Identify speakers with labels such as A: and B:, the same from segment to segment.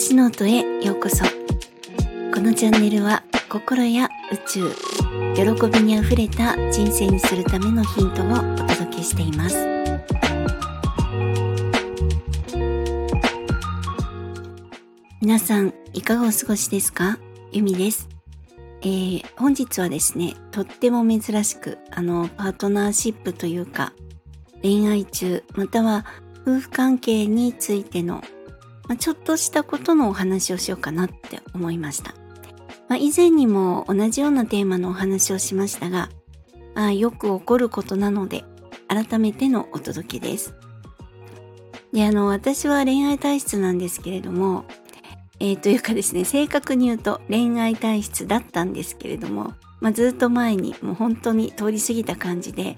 A: しノートへようこそ。このチャンネルは心や宇宙喜びにあふれた人生にするためのヒントをお届けしています。皆さんいかがお過ごしですか？ゆみです。えー、本日はですね、とっても珍しく、あの、パートナーシップというか、恋愛中、または夫婦関係についてのまあ、ちょっとしたことのお話をしようかなって思いました。まあ、以前にも同じようなテーマのお話をしましたが、あよく起こることなので、改めてのお届けです。で、あの、私は恋愛体質なんですけれども、えー、というかですね、正確に言うと恋愛体質だったんですけれども、まあ、ずっと前にもう本当に通り過ぎた感じで、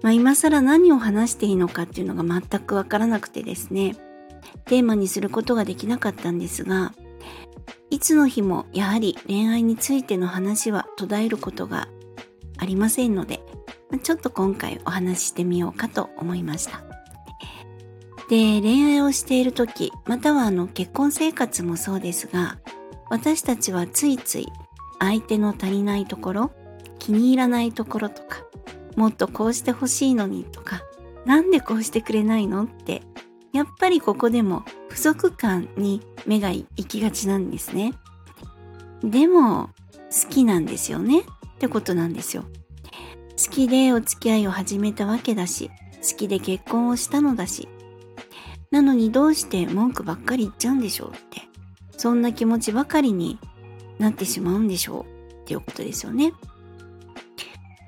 A: まあ、今更何を話していいのかっていうのが全くわからなくてですね、テーマにすることができなかったんですが、いつの日もやはり恋愛についての話は途絶えることがありませんので、ちょっと今回お話ししてみようかと思いました。で、恋愛をしている時、またはあの結婚生活もそうですが、私たちはついつい相手の足りないところ、気に入らないところとか、もっとこうしてほしいのにとか、なんでこうしてくれないのってやっぱりここでも不足感に目が行きがちなんですね。でも好きなんですよねってことなんですよ。好きでお付き合いを始めたわけだし、好きで結婚をしたのだし。なのにどうして文句ばっかり言っちゃうんでしょうって。そんな気持ちばかりになってしまうんでしょうっていうことですよね。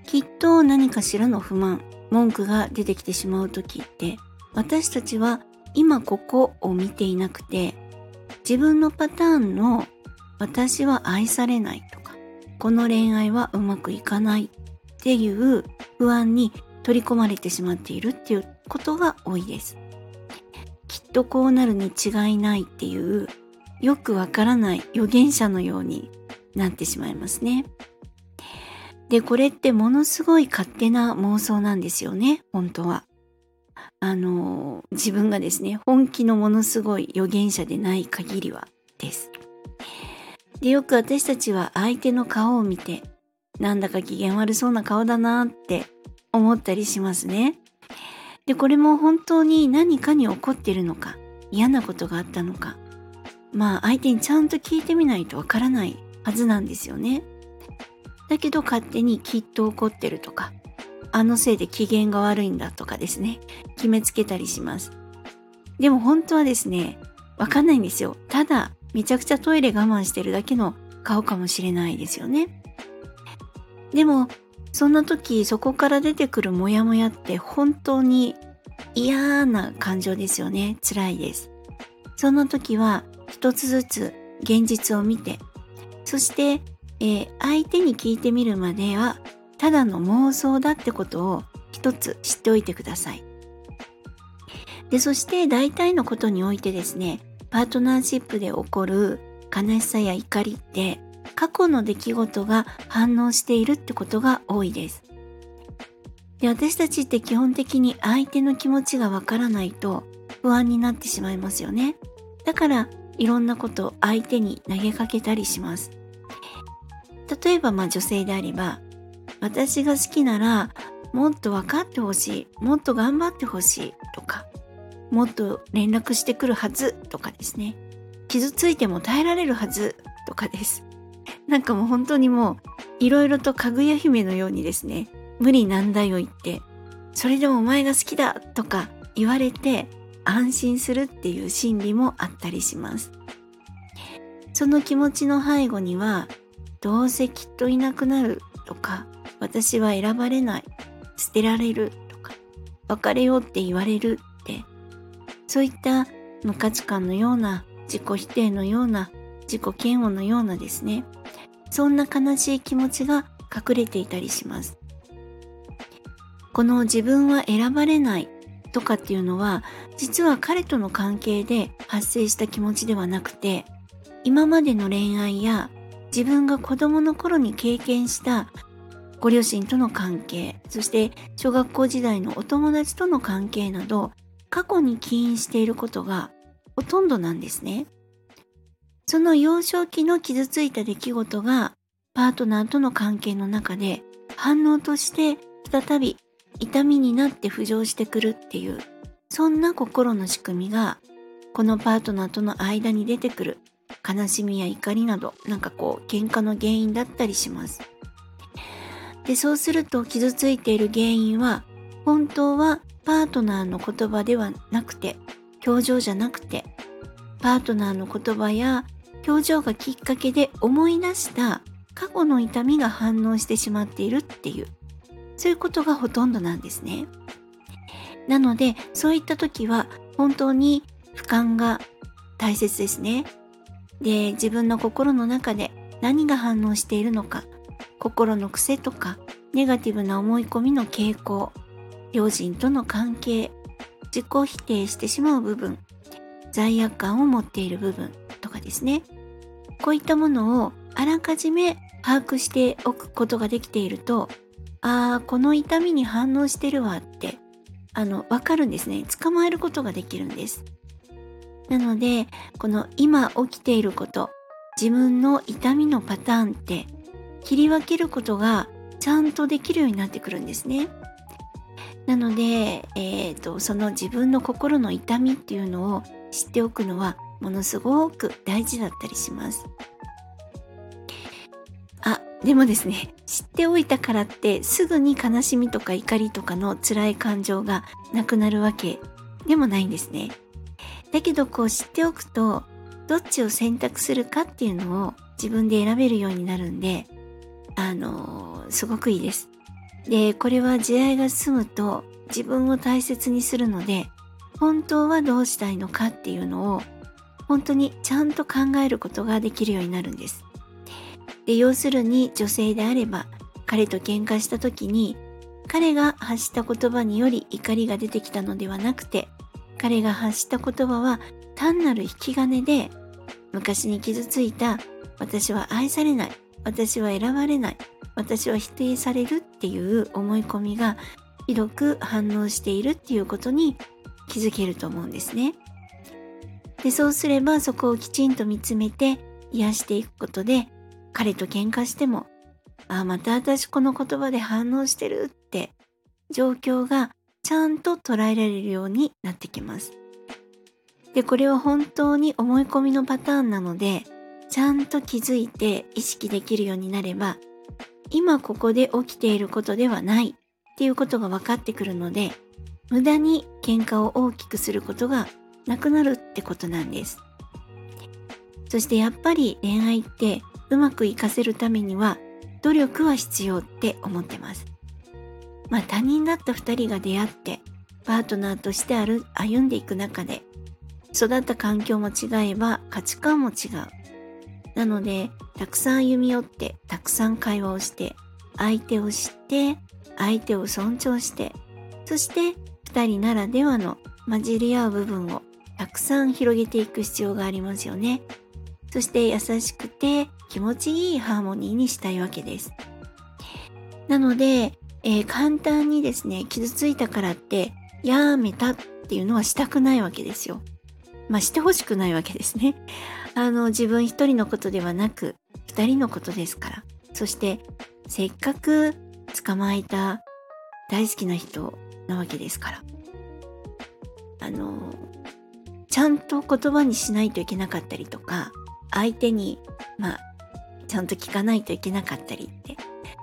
A: きっと何かしらの不満、文句が出てきてしまう時って私たちは今ここを見ていなくて自分のパターンの私は愛されないとかこの恋愛はうまくいかないっていう不安に取り込まれてしまっているっていうことが多いです。きっとこうなるに違いないっていうよくわからない預言者のようになってしまいますね。で、これってものすごい勝手な妄想なんですよね、本当は。あの自分がですね本気のものすごい預言者でない限りはです。でよく私たちは相手の顔を見てなんだか機嫌悪そうな顔だなって思ったりしますね。でこれも本当に何かに怒ってるのか嫌なことがあったのかまあ相手にちゃんと聞いてみないとわからないはずなんですよね。だけど勝手にきっと怒ってるとかあのせいで機嫌が悪いんだとかですね、決めつけたりします。でも本当はですね、わかんないんですよ。ただ、めちゃくちゃトイレ我慢してるだけの顔かもしれないですよね。でも、そんな時、そこから出てくるモヤモヤって本当に嫌な感情ですよね。辛いです。その時は、一つずつ現実を見て、そして、えー、相手に聞いてみるまではただの妄想だってことを一つ知っておいてください。で、そして大体のことにおいてですね、パートナーシップで起こる悲しさや怒りって過去の出来事が反応しているってことが多いです。で私たちって基本的に相手の気持ちがわからないと不安になってしまいますよね。だからいろんなことを相手に投げかけたりします。例えばまあ女性であれば私が好きならもっと分かってほしいもっと頑張ってほしいとかもっと連絡してくるはずとかですね。傷ついても耐えられるはずとかです。なんかもう本当にもういろいろとかぐや姫のようにですね無理難題を言ってそれでもお前が好きだとか言われて安心するっていう心理もあったりします。その気持ちの背後にはどうせきっといなくなるとか私は選ばれない、捨てられるとか、別れようって言われるって、そういった無価値観のような、自己否定のような、自己嫌悪のようなですね、そんな悲しい気持ちが隠れていたりします。この自分は選ばれないとかっていうのは、実は彼との関係で発生した気持ちではなくて、今までの恋愛や自分が子供の頃に経験したご両親との関係、そして小学校時代のお友達との関係など、過去に起因していることがほとんどなんですね。その幼少期の傷ついた出来事がパートナーとの関係の中で反応として再び痛みになって浮上してくるっていうそんな心の仕組みがこのパートナーとの間に出てくる悲しみや怒りなどなんかこう喧嘩の原因だったりしますでそうすると傷ついている原因は本当はパートナーの言葉ではなくて表情じゃなくてパートナーの言葉や表情がきっかけで思い出した過去の痛みが反応してしまっているっていうそういうことがほとんどなんですね。なのでそういった時は本当に俯瞰が大切ですね。で自分の心の中で何が反応しているのか心の癖とかネガティブな思い込みの傾向両親との関係自己否定してしまう部分罪悪感を持っている部分とかですね。こういったものをあらかじめ把握しておくことができているとああこの痛みに反応してるわってあのわかるんですね。捕まえることができるんです。なのでこの今起きていること自分の痛みのパターンって切り分けることがちゃんとできるようになってくるんですね。なので、えーと、その自分の心の痛みっていうのを知っておくのはものすごく大事だったりします。あでもですね知っておいたからってすぐに悲しみとか怒りとかの辛い感情がなくなるわけでもないんですね。だけどこう知っておくとどっちを選択するかっていうのを自分で選べるようになるんであの、すごくいいです。でこれは時代が進むと自分を大切にするので本当はどうしたいのかっていうのを本当にちゃんと考えることができるようになるんです。で要するに女性であれば彼と喧嘩した時に彼が発した言葉により怒りが出てきたのではなくて彼が発した言葉は単なる引き金で昔に傷ついた私は愛されない私は選ばれない私は否定されるっていう思い込みがひどく反応しているっていうことに気づけると思うんですね。でそうすればそこをきちんと見つめて癒していくことで彼と喧嘩してもああまた私この言葉で反応してるって状況がちゃんと捉えられるようになってきます。でこれは本当に思い込みのパターンなのでちゃんと気づいて意識できるようになれば今ここで起きていることではないっていうことが分かってくるので無駄に喧嘩を大きくすることがなくなるってことなんです。そしてやっぱり恋愛ってうまくいかせるためには努力は必要って思ってます。まあ他人だった2人が出会ってパートナーとして歩んでいく中で育った環境も違えば価値観も違う。なのでたくさん歩み寄ってたくさん会話をして相手を知って相手を尊重してそして2人ならではの混じり合う部分をたくさん広げていく必要がありますよねそして優しくて気持ちいいハーモニーにしたいわけですなのでえー、簡単にですね、傷ついたからってやめたっていうのはしたくないわけですよ。まあしてほしくないわけですね。あの自分一人のことではなく二人のことですから。そしてせっかく捕まえた大好きな人なわけですから。あの、ちゃんと言葉にしないといけなかったりとか、相手に、まあ、ちゃんと聞かないといけなかったりって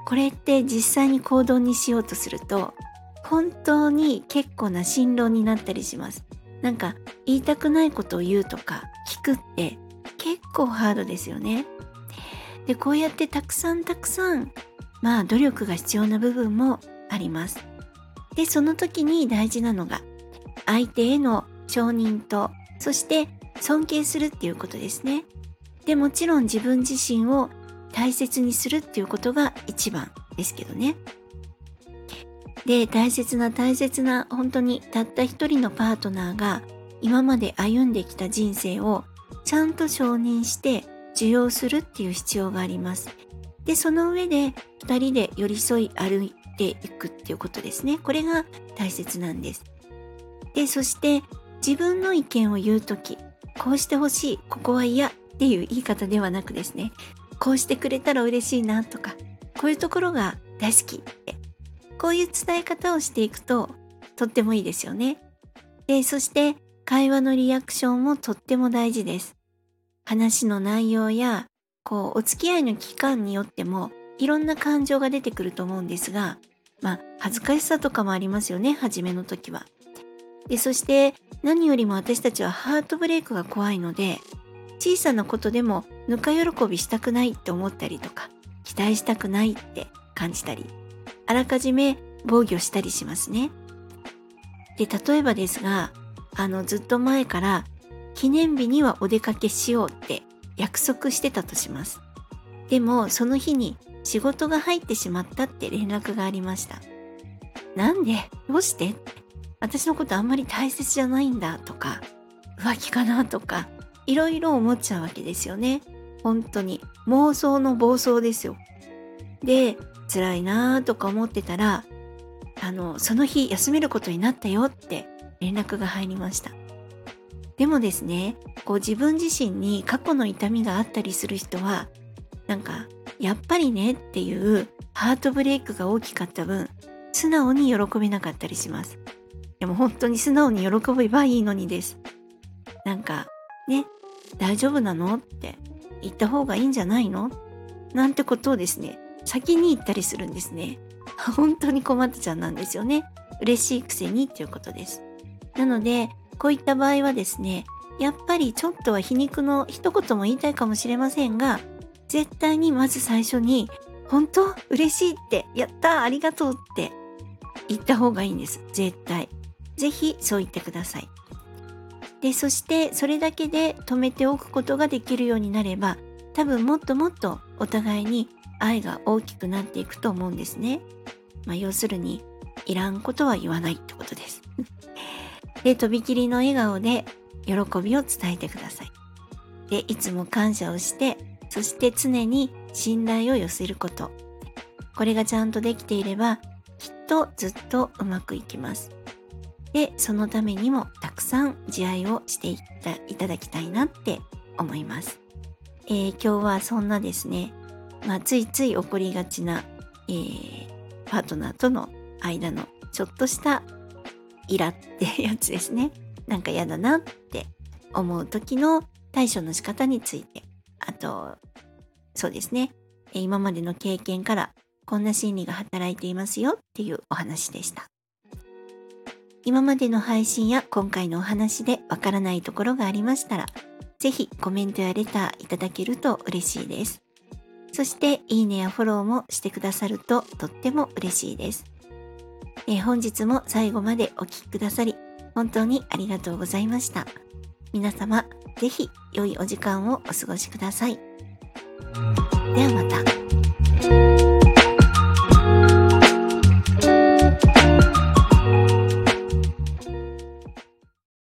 A: これって実際に行動にしようとすると本当に結構な辛労になったりしますなんか言いたくないことを言うとか聞くって構ハードですよね。でこうやってたくさんたくさんまあ努力が必要な部分もあります。でその時に大事なのが相手への承認とそして尊敬するっていうことですね。でもちろん自分自身を大切にするっていうことが一番ですけどね。で、大切な大切な本当にたった一人のパートナーが今まで歩んできた人生をちゃんと承認して受容するっていう必要があります。で、その上で2人で寄り添い歩いていくっていうことですね。これが大切なんです。で、そして自分の意見を言うとき、こうしてほしい、ここは嫌っっていう言い方ではなくですね、こうしてくれたら嬉しいなとか、こういうところが大好きって、こういう伝え方をしていくととってもいいですよね。で、そして会話のリアクションもとっても大事です。話の内容や、こう、お付き合いの期間によってもいろんな感情が出てくると思うんですが、まあ、恥ずかしさとかもありますよね、初めの時は。で、そして何よりも私たちはハートブレイクが怖いので、小さなことでもぬか喜びしたくないって思ったりとか、期待したくないって感じたり、あらかじめ防御したりしますね。で、例えばですが、あの、ずっと前から記念日にはお出かけしようって約束してたとします。でも、その日に仕事が入ってしまったって連絡がありました。なんで？どうして？私のことあんまり大切じゃないんだとか、浮気かなとか、いろいろ思っちゃうわけですよね。本当に。妄想の暴走ですよ。で、辛いなーとか思ってたら、あの、その日休めることになったよって連絡が入りました。でもですね、こう自分自身に過去の痛みがあったりする人は、なんか、やっぱりねっていうハートブレイクが大きかった分、素直に喜べなかったりします。でも本当に素直に喜べばいいのにです。なんか、ね、大丈夫なのって言った方がいいんじゃないの？なんてことをですね、先に言ったりするんですね。本当に困ったちゃんなんですよね。嬉しいくせにっていうことです。なので、こういった場合はですね、やっぱりちょっとは皮肉の一言も言いたいかもしれませんが、絶対にまず最初に、本当嬉しいって、やったありがとうって言った方がいいんです。絶対。ぜひそう言ってください。で、そしてそれだけで止めておくことができるようになれば、多分もっともっとお互いに愛が大きくなっていくと思うんですね。まあ、要するに、いらんことは言わないってことです。で、とびきりの笑顔で喜びを伝えてください。で、いつも感謝をして、そして常に信頼を寄せること。これがちゃんとできていれば、きっとずっとうまくいきます。で、そのためにもたくさん自愛をしていただきたいなって思います。えー、今日はそんなですね、まあ、ついつい起こりがちな、えー、パートナーとの間のちょっとしたイラってやつですね。なんか嫌だなって思う時の対処の仕方について、あと、そうですね、今までの経験からこんな心理が働いていますよっていうお話でした。今までの配信や今回のお話でわからないところがありましたら、ぜひコメントやレターいただけると嬉しいです。そして、いいねやフォローもしてくださるととっても嬉しいです。え本日も最後までお聴きくださり、本当にありがとうございました。皆様、ぜひ良いお時間をお過ごしください。ではまた